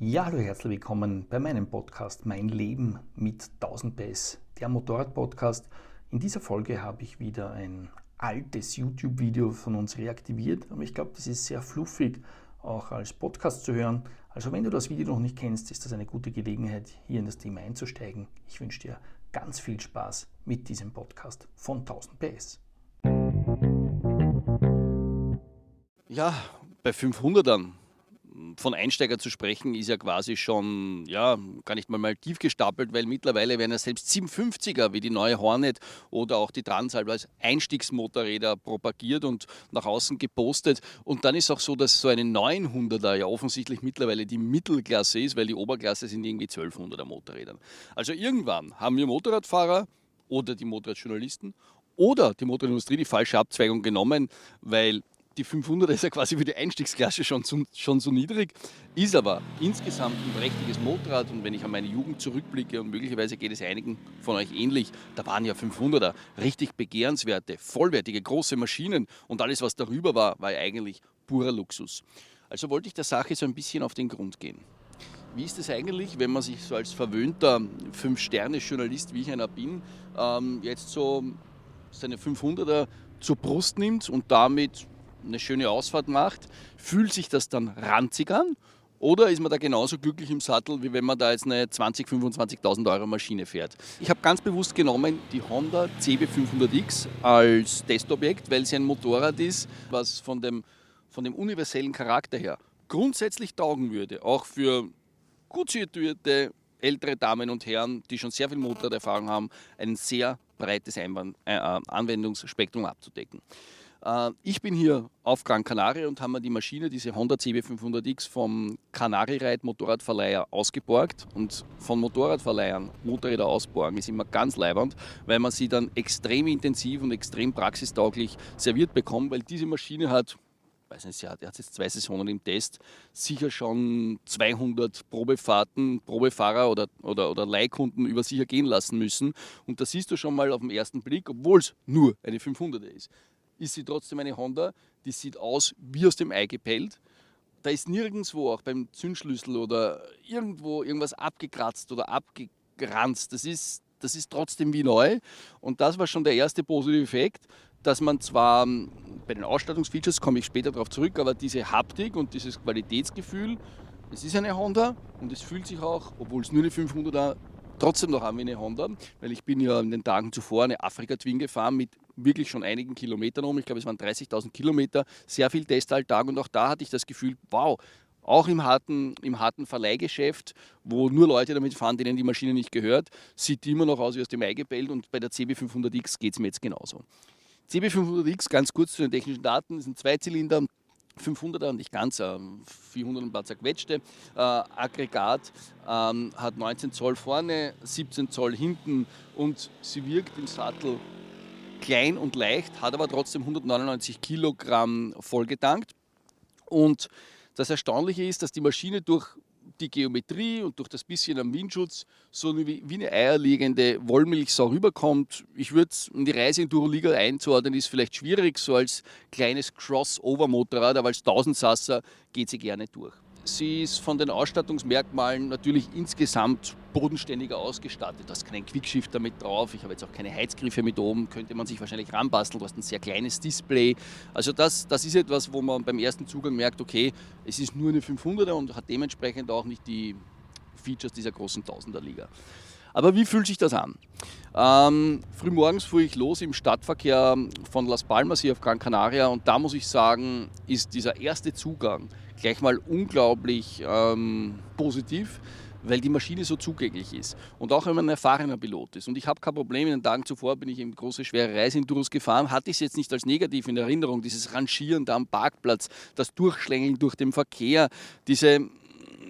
Ja, hallo, herzlich willkommen bei meinem Podcast Mein Leben mit 1000 PS, der Motorrad-Podcast. In dieser Folge habe ich wieder ein altes YouTube-Video von uns reaktiviert, aber ich glaube, das ist sehr fluffig auch als Podcast zu hören. Also wenn du das Video noch nicht kennst, ist das eine gute Gelegenheit, hier in das Thema einzusteigen. Ich wünsche dir ganz viel Spaß mit diesem Podcast von 1000 PS. Ja, bei 500ern von Einsteiger zu sprechen, ist ja quasi schon, ja, gar nicht mal, mal tief gestapelt, weil mittlerweile werden ja selbst 750er wie die neue Hornet oder auch die Transalp als Einstiegsmotorräder propagiert und nach außen gepostet. Und dann ist auch so, dass so eine 900er ja offensichtlich mittlerweile die Mittelklasse ist, weil die Oberklasse sind irgendwie 1200er Motorräder. Also irgendwann haben wir Motorradfahrer oder die Motorradjournalisten oder die Motorindustrie die falsche Abzweigung genommen, weil die 500 ist ja quasi für die Einstiegsklasse schon, zu, schon so niedrig, ist aber insgesamt ein prächtiges Motorrad und wenn ich an meine Jugend zurückblicke und möglicherweise geht es einigen von euch ähnlich, da waren ja 500er richtig begehrenswerte, vollwertige, große Maschinen und alles, was darüber war, war ja eigentlich purer Luxus. Also wollte ich der Sache so ein bisschen auf den Grund gehen. Wie ist es eigentlich, wenn man sich so als verwöhnter Fünf-Sterne-Journalist, wie ich einer bin, ähm, jetzt so seine 500er zur Brust nimmt und damit eine schöne Ausfahrt macht, fühlt sich das dann ranzig an? Oder ist man da genauso glücklich im Sattel, wie wenn man da jetzt eine 20.000, 25.000 Euro Maschine fährt? Ich habe ganz bewusst genommen die Honda CB500X als Testobjekt, weil sie ein Motorrad ist, was von dem, von dem universellen Charakter her grundsätzlich taugen würde, auch für gut situierte ältere Damen und Herren, die schon sehr viel Motorraderfahrung haben, ein sehr breites Einwand, äh, Anwendungsspektrum abzudecken. Äh, ich bin hier auf Gran Canaria und haben mir die Maschine, diese Honda CB500X vom Canari Ride Motorradverleiher ausgeborgt. Und von Motorradverleihern Motorräder ausborgen ist immer ganz leibernd, weil man sie dann extrem intensiv und extrem praxistauglich serviert bekommt, weil diese Maschine hat weiß nicht, er hat jetzt zwei Saisonen im Test, sicher schon 200 Probefahrten, Probefahrer oder, oder, oder Leihkunden über sich ergehen lassen müssen. Und da siehst du schon mal auf den ersten Blick, obwohl es nur eine 500er ist, ist sie trotzdem eine Honda, die sieht aus wie aus dem Ei gepellt. Da ist nirgendwo auch beim Zündschlüssel oder irgendwo irgendwas abgekratzt oder abgeranzt. Das ist, das ist trotzdem wie neu. Und das war schon der erste positive Effekt, dass man zwar ähm, bei den Ausstattungsfeatures, komme ich später darauf zurück, aber diese Haptik und dieses Qualitätsgefühl, es ist eine Honda und es fühlt sich auch, obwohl es nur eine 500er trotzdem noch an wie eine Honda, weil ich bin ja in den Tagen zuvor eine Afrika Twin gefahren mit wirklich schon einigen Kilometern um. Ich glaube, es waren 30.000 Kilometer, sehr viel Testalltag und auch da hatte ich das Gefühl, wow, auch im harten, im harten Verleihgeschäft, wo nur Leute damit fahren, denen die Maschine nicht gehört, sieht die immer noch aus wie aus dem Ei gebellt und bei der CB500X geht es mir jetzt genauso. CB500X, ganz kurz zu den technischen Daten, ist ein Zweizylinder, 500er, nicht ganz, 400 ein paar zerquetschte äh, Aggregat, ähm, hat 19 Zoll vorne, 17 Zoll hinten und sie wirkt im Sattel klein und leicht, hat aber trotzdem 199 Kilogramm vollgetankt. Und das Erstaunliche ist, dass die Maschine durch die Geometrie und durch das bisschen am Windschutz so wie, wie eine eierlegende Wollmilchsau rüberkommt. Ich würde es in die Reise in Duroliga einzuordnen, ist vielleicht schwierig, so als kleines Crossover-Motorrad, aber als Tausendsasser geht sie gerne durch. Sie ist von den Ausstattungsmerkmalen natürlich insgesamt bodenständiger ausgestattet. Du hast keinen Quickshifter mit drauf, ich habe jetzt auch keine Heizgriffe mit oben, könnte man sich wahrscheinlich ranbasteln. Du hast ein sehr kleines Display. Also das, das ist etwas, wo man beim ersten Zugang merkt, okay, es ist nur eine 500er und hat dementsprechend auch nicht die Features dieser großen Tausender-Liga. Aber wie fühlt sich das an? Ähm, frühmorgens fuhr ich los im Stadtverkehr von Las Palmas hier auf Gran Canaria und da muss ich sagen, ist dieser erste Zugang gleich mal unglaublich ähm, positiv, weil die Maschine so zugänglich ist. Und auch wenn man ein erfahrener Pilot ist. Und ich habe kein Problem, in den Tagen zuvor bin ich in große, schwere Reiseinduros gefahren, hatte ich es jetzt nicht als negativ in Erinnerung, dieses Rangieren da am Parkplatz, das Durchschlängeln durch den Verkehr, diese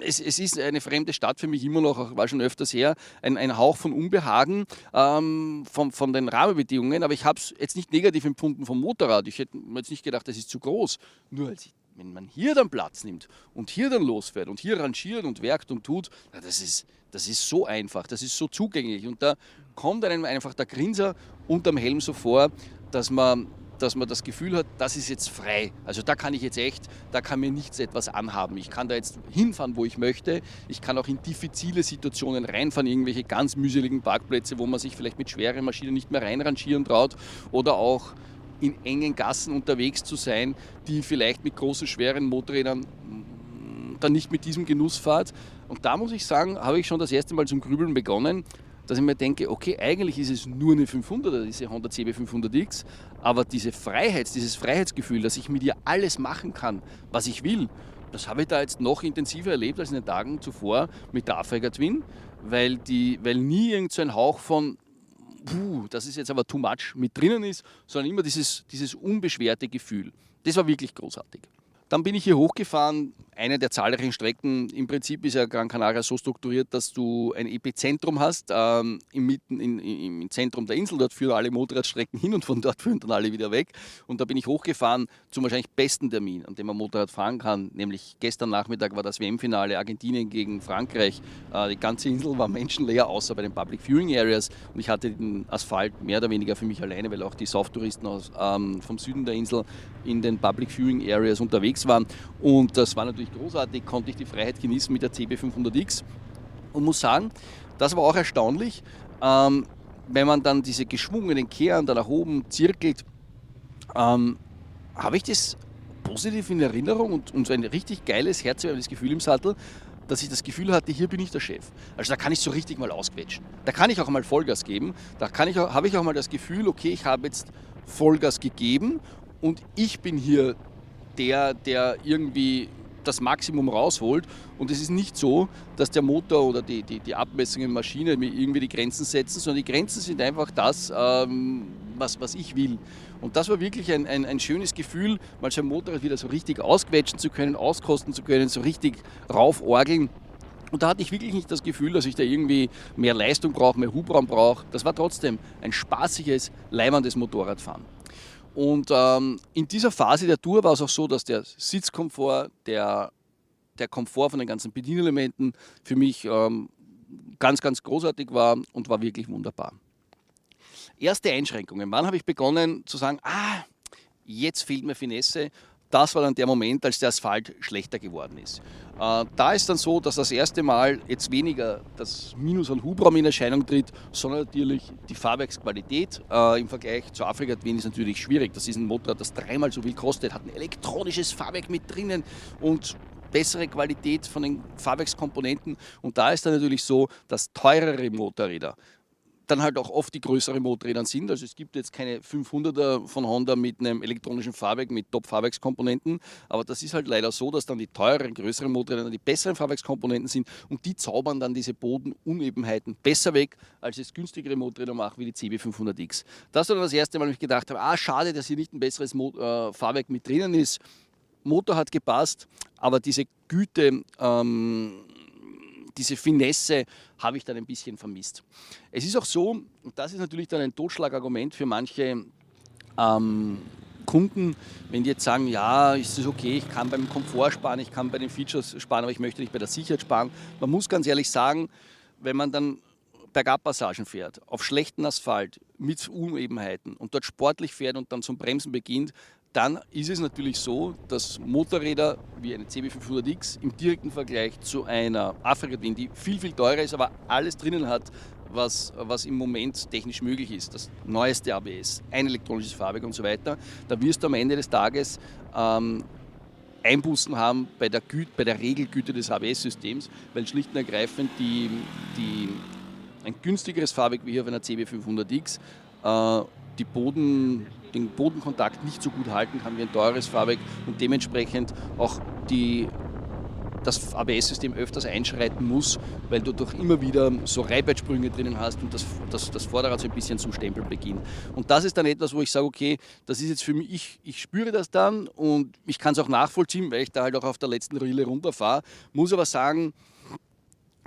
es, es, ist eine fremde Stadt für mich immer noch, war schon öfters her, ein, ein Hauch von Unbehagen ähm, von, von den Rahmenbedingungen, aber ich habe es jetzt nicht negativ empfunden vom Motorrad. Ich hätte mir jetzt nicht gedacht, das ist zu groß. Nur als ich wenn man hier dann Platz nimmt und hier dann losfährt und hier rangiert und werkt und tut, das ist, das ist so einfach, das ist so zugänglich. Und da kommt einem einfach der Grinser unterm Helm so vor, dass man dass man das Gefühl hat, das ist jetzt frei. Also da kann ich jetzt echt, da kann mir nichts etwas anhaben. Ich kann da jetzt hinfahren, wo ich möchte. Ich kann auch in diffizile Situationen reinfahren, irgendwelche ganz mühseligen Parkplätze, wo man sich vielleicht mit schweren Maschinen nicht mehr reinrangieren traut oder auch in engen Gassen unterwegs zu sein, die vielleicht mit großen, schweren Motorrädern mm, dann nicht mit diesem Genuss fahrt. Und da muss ich sagen, habe ich schon das erste Mal zum Grübeln begonnen, dass ich mir denke, okay, eigentlich ist es nur eine 500er, diese Honda CB 500X, aber diese Freiheit, dieses Freiheitsgefühl, dass ich mit ihr alles machen kann, was ich will, das habe ich da jetzt noch intensiver erlebt als in den Tagen zuvor mit der Afrika Twin, weil, die, weil nie irgend so Hauch von, puh, das ist jetzt aber too much mit drinnen ist, sondern immer dieses, dieses unbeschwerte Gefühl. Das war wirklich großartig. Dann bin ich hier hochgefahren, eine der zahlreichen Strecken. Im Prinzip ist ja Gran Canaria so strukturiert, dass du ein Epizentrum hast, ähm, im, Mitten, in, im Zentrum der Insel. Dort führen alle Motorradstrecken hin und von dort führen dann alle wieder weg. Und da bin ich hochgefahren zum wahrscheinlich besten Termin, an dem man Motorrad fahren kann. Nämlich gestern Nachmittag war das WM-Finale Argentinien gegen Frankreich. Äh, die ganze Insel war menschenleer, außer bei den Public Viewing Areas. Und ich hatte den Asphalt mehr oder weniger für mich alleine, weil auch die Soft-Touristen ähm, vom Süden der Insel in den Public Viewing Areas unterwegs waren. Und das war natürlich großartig, konnte ich die Freiheit genießen mit der CB500X und muss sagen, das war auch erstaunlich, ähm, wenn man dann diese geschwungenen Kehren da nach oben zirkelt, ähm, habe ich das positiv in Erinnerung und, und so ein richtig geiles, herzerwärmendes Gefühl im Sattel, dass ich das Gefühl hatte, hier bin ich der Chef. Also da kann ich so richtig mal ausquetschen. Da kann ich auch mal Vollgas geben. Da habe ich auch mal das Gefühl, okay, ich habe jetzt Vollgas gegeben und ich bin hier der, der irgendwie das Maximum rausholt. Und es ist nicht so, dass der Motor oder die, die, die Abmessungen der Maschine irgendwie die Grenzen setzen, sondern die Grenzen sind einfach das, ähm, was, was ich will. Und das war wirklich ein, ein, ein schönes Gefühl, mal so ein Motorrad wieder so richtig ausquetschen zu können, auskosten zu können, so richtig rauforgeln. Und da hatte ich wirklich nicht das Gefühl, dass ich da irgendwie mehr Leistung brauche, mehr Hubraum brauche. Das war trotzdem ein spaßiges, leimendes Motorradfahren. Und ähm, in dieser Phase der Tour war es auch so, dass der Sitzkomfort, der, der Komfort von den ganzen Bedienelementen für mich ähm, ganz, ganz großartig war und war wirklich wunderbar. Erste Einschränkungen. Wann habe ich begonnen zu sagen, ah, jetzt fehlt mir Finesse das war dann der Moment, als der Asphalt schlechter geworden ist. Äh, da ist dann so, dass das erste Mal jetzt weniger das Minus an Hubraum in Erscheinung tritt, sondern natürlich die Fahrwerksqualität äh, im Vergleich zu Afrika Twin ist natürlich schwierig. Das ist ein Motorrad, das dreimal so viel kostet, hat ein elektronisches Fahrwerk mit drinnen und bessere Qualität von den Fahrwerkskomponenten. Und da ist dann natürlich so, dass teurere Motorräder dann halt auch oft die größeren Motorräder sind. Also es gibt jetzt keine 500er von Honda mit einem elektronischen Fahrwerk, mit Top-Fahrwerkskomponenten, aber das ist halt leider so, dass dann die teureren, größeren Motorräder die besseren Fahrwerkskomponenten sind und die zaubern dann diese Bodenunebenheiten besser weg, als es günstigere Motorräder machen wie die CB500X. Das war dann das erste Mal, wo ich gedacht habe, ah schade, dass hier nicht ein besseres Mo äh, Fahrwerk mit drinnen ist. Motor hat gepasst, aber diese Güte ähm, diese Finesse habe ich dann ein bisschen vermisst. Es ist auch so, und das ist natürlich dann ein Totschlagargument für manche ähm, Kunden, wenn die jetzt sagen, ja, ist es okay, ich kann beim Komfort sparen, ich kann bei den Features sparen, aber ich möchte nicht bei der Sicherheit sparen. Man muss ganz ehrlich sagen, wenn man dann Bergabpassagen fährt, auf schlechten Asphalt, mit Unebenheiten und dort sportlich fährt und dann zum Bremsen beginnt, dann ist es natürlich so, dass Motorräder wie eine CB500X im direkten Vergleich zu einer Afrika Twin, die viel, viel teurer ist, aber alles drinnen hat, was, was im Moment technisch möglich ist. Das neueste ABS, ein elektronisches Fahrwerk und so weiter. Da wirst du am Ende des Tages ähm, Einbußen haben bei der, Güte, bei der Regelgüte des ABS-Systems, weil schlicht und ergreifend die, die, ein günstigeres Fahrwerk wie hier auf einer CB500X äh, die Boden, den Bodenkontakt nicht so gut halten kann wie ein teures Fahrwerk und dementsprechend auch die, das ABS-System öfters einschreiten muss, weil du doch immer wieder so Reibeitsprünge drinnen hast und das, das, das Vorderrad so ein bisschen zum Stempeln beginnt. Und das ist dann etwas, wo ich sage, okay, das ist jetzt für mich, ich, ich spüre das dann und ich kann es auch nachvollziehen, weil ich da halt auch auf der letzten Rille runterfahre, muss aber sagen,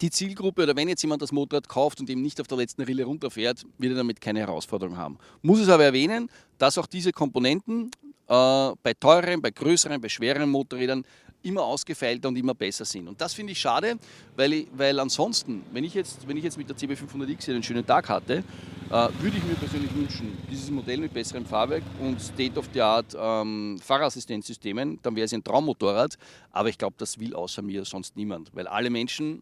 die Zielgruppe oder wenn jetzt jemand das Motorrad kauft und eben nicht auf der letzten Rille runterfährt, wird er damit keine Herausforderung haben. Muss es aber erwähnen, dass auch diese Komponenten äh, bei teureren, bei größeren, bei schwereren Motorrädern immer ausgefeilter und immer besser sind. Und das finde ich schade, weil, ich, weil ansonsten, wenn ich, jetzt, wenn ich jetzt mit der CB500X einen schönen Tag hatte, Äh, würde ich mir persönlich wünschen, dieses Modell mit besserem Fahrwerk und State-of-the-Art ähm, Fahrerassistenzsystemen, dann wäre es ein Traummotorrad. Aber ich glaube, das will außer mir sonst niemand, weil alle Menschen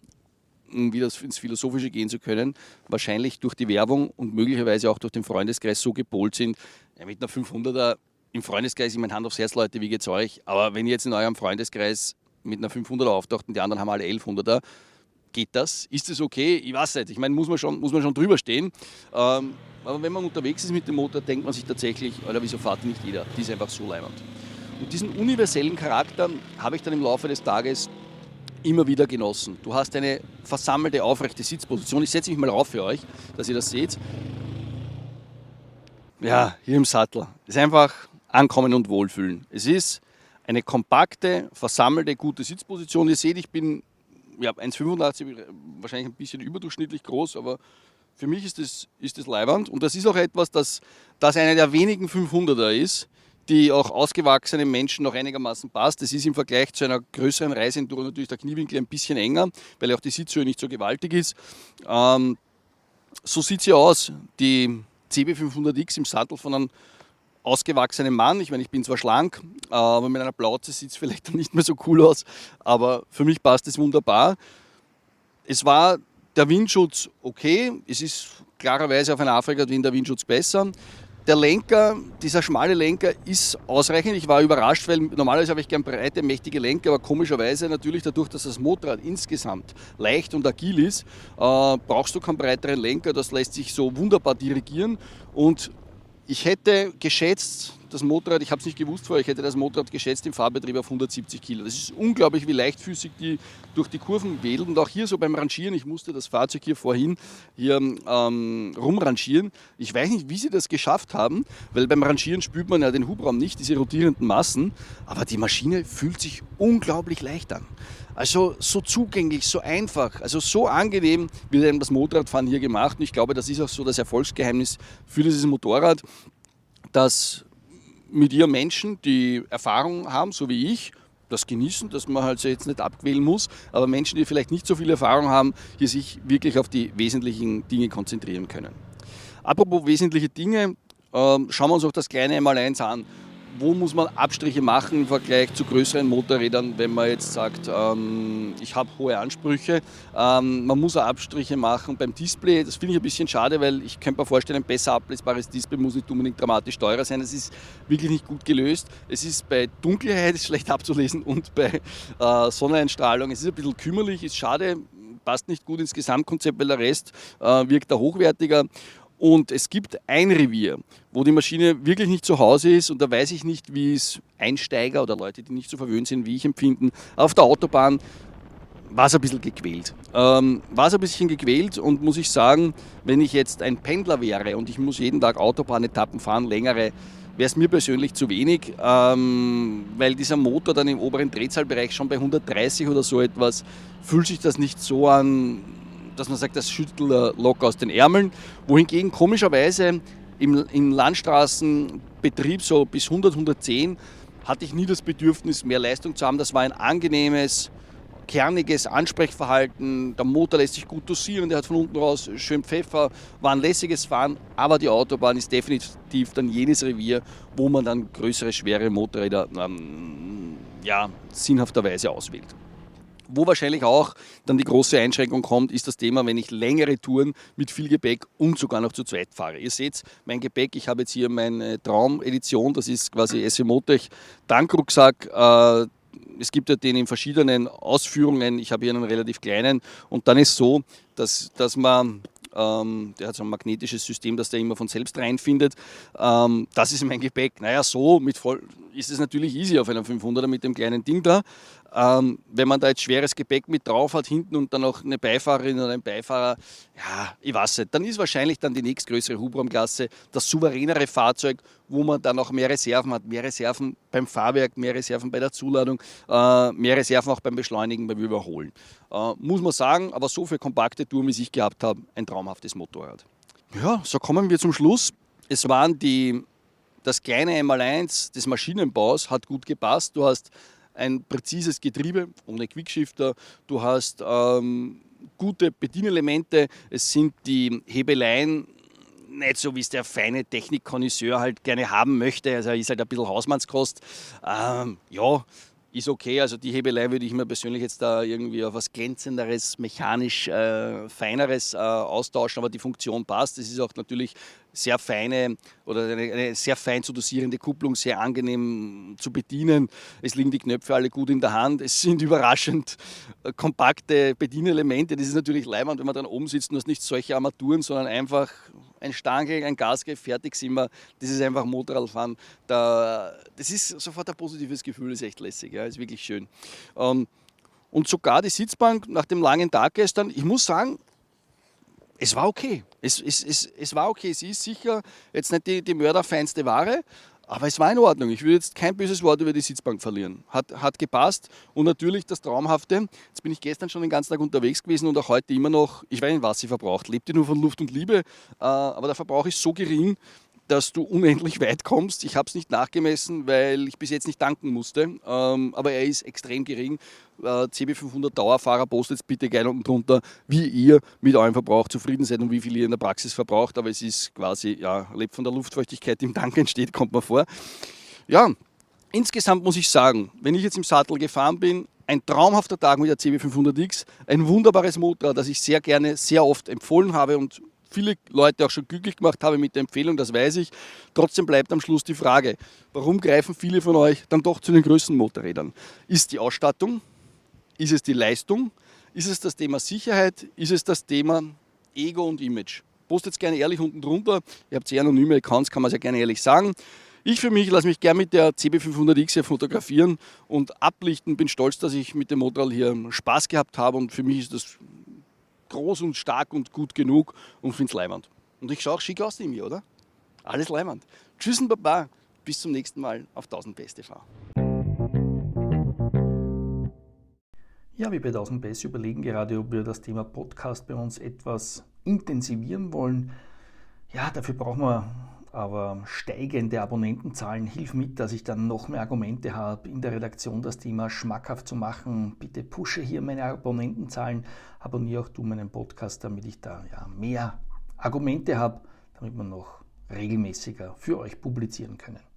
wieder ins Philosophische gehen zu können, wahrscheinlich durch die Werbung und möglicherweise auch durch den Freundeskreis so gepolt sind, ja, mit einer 500er im Freundeskreis, ich meine Hand aufs Herz, Leute, wie geht's euch? Aber wenn ihr jetzt in eurem Freundeskreis mit einer 500er auftaucht und die anderen haben alle 1100er, geht das? Ist das okay? Ich weiß nicht. Ich meine, muss man schon, muss man schon drüber stehen. Ähm, aber wenn man unterwegs ist mit dem Motor, denkt man sich tatsächlich, Alter, wieso fährt nicht jeder? Die ist einfach so leimend. Und diesen universellen Charakter habe ich dann im Laufe des Tages immer wieder genossen. Du hast eine versammelte, aufrechte Sitzposition. Ich setze mich mal auf für euch, dass ihr das seht. Ja, hier im Sattel. Es ist einfach ankommen und wohlfühlen. Es ist eine kompakte, versammelte, gute Sitzposition. Ihr seht, ich bin ja, 1,85, wahrscheinlich ein bisschen überdurchschnittlich groß, aber für mich ist das, ist das Leibwand. Und das ist auch etwas, das, das einer der wenigen 500er ist, die auch ausgewachsenen Menschen noch einigermaßen passt. Das ist im Vergleich zu einer größeren Reiseenduro natürlich der Kniewinkel ein bisschen enger, weil auch die Sitzhöhe nicht so gewaltig ist. Ähm, so sieht sie aus, die CB500X im Sattel von einem ausgewachsenen Mann. Ich meine, ich bin zwar schlank, aber mit einer Plauze sieht es vielleicht nicht mehr so cool aus, aber für mich passt es wunderbar. Es war der Windschutz okay, es ist klarerweise auf einer Afrika-Wind der Windschutz besser. Der Lenker, dieser schmale Lenker ist ausreichend. Ich war überrascht, weil normalerweise habe ich gern breite, mächtige Lenker, aber komischerweise natürlich dadurch, dass das Motorrad insgesamt leicht und agil ist, äh, brauchst du keinen breiteren Lenker. Das lässt sich so wunderbar dirigieren und ich hätte geschätzt, das Motorrad, ich habe es nicht gewusst vorher, ich hätte das Motorrad geschätzt im Fahrbetrieb auf 170 Kilo. Das ist unglaublich, wie leichtfüßig die durch die Kurven wedelt. Und auch hier so beim Rangieren, ich musste das Fahrzeug hier vorhin hier ähm, rumrangieren. Ich weiß nicht, wie sie das geschafft haben, weil beim Rangieren spürt man ja den Hubraum nicht, diese rotierenden Massen. Aber die Maschine fühlt sich unglaublich leicht an. Also so zugänglich, so einfach, also so angenehm wird einem das Motorradfahren hier gemacht. Und ich glaube, das ist auch so das Erfolgsgeheimnis für dieses Motorrad, dass mit ihr Menschen, die Erfahrung haben, so wie ich, das genießen, dass man halt jetzt nicht abquälen muss, aber Menschen, die vielleicht nicht so viel Erfahrung haben, hier sich wirklich auf die wesentlichen Dinge konzentrieren können. Apropos wesentliche Dinge, ähm, schauen wir uns auch das kleine einmal eins an wo muss man Abstriche machen im Vergleich zu größeren Motorrädern, wenn man jetzt sagt, ähm, ich habe hohe Ansprüche. Ähm, man muss auch Abstriche machen beim Display. Das finde ich ein bisschen schade, weil ich könnte mir vorstellen, ein besser ablesbares Display muss nicht unbedingt dramatisch teurer sein. Es ist wirklich nicht gut gelöst. Es ist bei Dunkelheit schlecht abzulesen und bei äh, Sonneneinstrahlung. Es ist ein bisschen kümmerlich, ist schade, passt nicht gut ins Gesamtkonzept, weil der Rest äh, wirkt da hochwertiger. Und es gibt ein Revier, wo die Maschine wirklich nicht zu Hause ist und da weiß ich nicht, wie es Einsteiger oder Leute, die nicht so verwöhnt sind wie ich empfinden. Auf der Autobahn war es ein bisschen gequält. Ähm, war es ein bisschen gequält und muss ich sagen, wenn ich jetzt ein Pendler wäre und ich muss jeden Tag Autobahnetappen fahren, längere, wäre es mir persönlich zu wenig, ähm, weil dieser Motor dann im oberen Drehzahlbereich schon bei 130 oder so etwas, fühlt sich das nicht so an, dass man sagt, das schüttelt locker aus den Ärmeln. Wohingegen komischerweise im, im Landstraßenbetrieb so bis 100, 110 hatte ich nie das Bedürfnis, mehr Leistung zu haben. Das war ein angenehmes, kerniges Ansprechverhalten. Der Motor lässt sich gut dosieren, der hat von unten raus schön Pfeffer, war ein lässiges Fahren. Aber die Autobahn ist definitiv dann jenes Revier, wo man dann größere, schwere Motorräder ähm, ja, sinnhafterweise auswählt. Wo wahrscheinlich auch dann die große Einschränkung kommt, ist das Thema, wenn ich längere Touren mit viel Gepäck und sogar noch zu zweit fahre. Ihr seht mein Gepäck, ich habe jetzt hier meine Traumedition, das ist quasi SE Motech Tankrucksack. Äh, es gibt ja den in verschiedenen Ausführungen. Ich habe hier einen relativ kleinen. Und dann ist so, dass, dass man ähm, der hat so ein magnetisches System, das der immer von selbst reinfindet. Ähm, das ist mein Gepäck. Naja, so mit voll ist es natürlich easy auf einem 500er mit dem kleinen Ding da. Ähm, wenn man da jetzt schweres Gepäck mit drauf hat hinten und dann noch eine Beifahrerin oder ein Beifahrer, ja, ich weiß nicht, dann ist wahrscheinlich dann die nächstgrößere Hubraumklasse das souveränere Fahrzeug, wo man dann auch mehr Reserven hat. Mehr Reserven beim Fahrwerk, mehr Reserven bei der Zuladung, äh, mehr Reserven auch beim Beschleunigen, beim Überholen. Äh, muss man sagen, aber so für kompakte Touren, wie ich gehabt habe, ein traumhaftes Motorrad. Ja, so kommen wir zum Schluss. Es waren die, das kleine Einmaleins des Maschinenbaus hat gut gepasst. Du hast ein präzises Getriebe ohne Quickshifter. Du hast ähm, gute Bedienelemente. Es sind die Hebeleien nicht so, wie es der feine Technikkonnoisseur halt gerne haben möchte. Also ist halt ein bisschen Hausmannskost. Ähm, ja, ist okay. Also die Hebelei würde ich mir persönlich jetzt da irgendwie auf was glänzenderes, mechanisch äh, feineres äh, austauschen, aber die Funktion passt. Es ist auch natürlich sehr feine oder eine, eine, sehr fein zu dosierende Kupplung, sehr angenehm zu bedienen. Es liegen die Knöpfe alle gut in der Hand. Es sind überraschend äh, kompakte Bedienelemente. Das ist natürlich leibend, wenn man dann oben sitzt und hast nicht solche Armaturen, sondern einfach ein Stangel, ein Gasgriff, fertig sind wir. Das ist einfach Motorradfahren. Da, das ist sofort ein positives Gefühl, ist echt lässig, ja, ist wirklich schön. Ähm, und sogar die Sitzbank nach dem langen Tag gestern, ich muss sagen, es war okay. Es, es, es, es war okay. Sie ist sicher jetzt nicht die, die mörderfeinste Ware, aber es war in Ordnung. Ich würde jetzt kein böses Wort über die Sitzbank verlieren. Hat, hat gepasst. Und natürlich das Traumhafte. Jetzt bin ich gestern schon den ganzen Tag unterwegs gewesen und auch heute immer noch, ich weiß nicht, was sie verbraucht. Lebt ihr nur von Luft und Liebe. Äh, aber der Verbrauch ist so gering, dass du unendlich weit kommst. Ich habe es nicht nachgemessen, weil ich bis jetzt nicht tanken musste. Ähm, aber er ist extrem gering. Äh, CB500 Dauerfahrer postet bitte gerne unten drunter, wie ihr mit eurem Verbrauch zufrieden seid und wie viel ihr in der Praxis verbraucht. Aber es ist quasi, ja, lebt von der Luftfeuchtigkeit, die im Tank entsteht, kommt man vor. Ja, insgesamt muss ich sagen, wenn ich jetzt im Sattel gefahren bin, ein traumhafter Tag mit der CB500X, ein wunderbares Motorrad, das ich sehr gerne, sehr oft empfohlen habe und viele Leute auch schon glücklich gemacht habe mit der Empfehlung, das weiß ich. Trotzdem bleibt am Schluss die Frage, warum greifen viele von euch dann doch zu den größten Motorrädern? Ist die Ausstattung? Ist es die Leistung? Ist es das Thema Sicherheit? Ist es das Thema Ego und Image? Postet es gerne ehrlich unten drunter. Ihr habt sehr anonyme Accounts, kann man es ja gerne ehrlich sagen. Ich für mich lasse mich gerne mit der CB500X hier fotografieren und ablichten. Bin stolz, dass ich mit dem Motorrad hier Spaß gehabt habe und für mich ist das groß und stark und gut genug und finde es leimend. Und ich schaue auch schick aus in mir, oder? Alles leimend. Tschüss und Baba. Bis zum nächsten Mal auf 1000 Best TV. Ja, wir bei 1000 Best überlegen gerade, ob wir das Thema Podcast bei uns etwas intensivieren wollen. Ja, dafür brauchen wir aber steigende Abonnentenzahlen hilft mit, dass ich dann noch mehr Argumente habe, in der Redaktion das Thema schmackhaft zu machen. Bitte pushe hier meine Abonnentenzahlen, abonniere auch du meinen Podcast, damit ich da ja, mehr Argumente habe, damit wir noch regelmäßiger für euch publizieren können.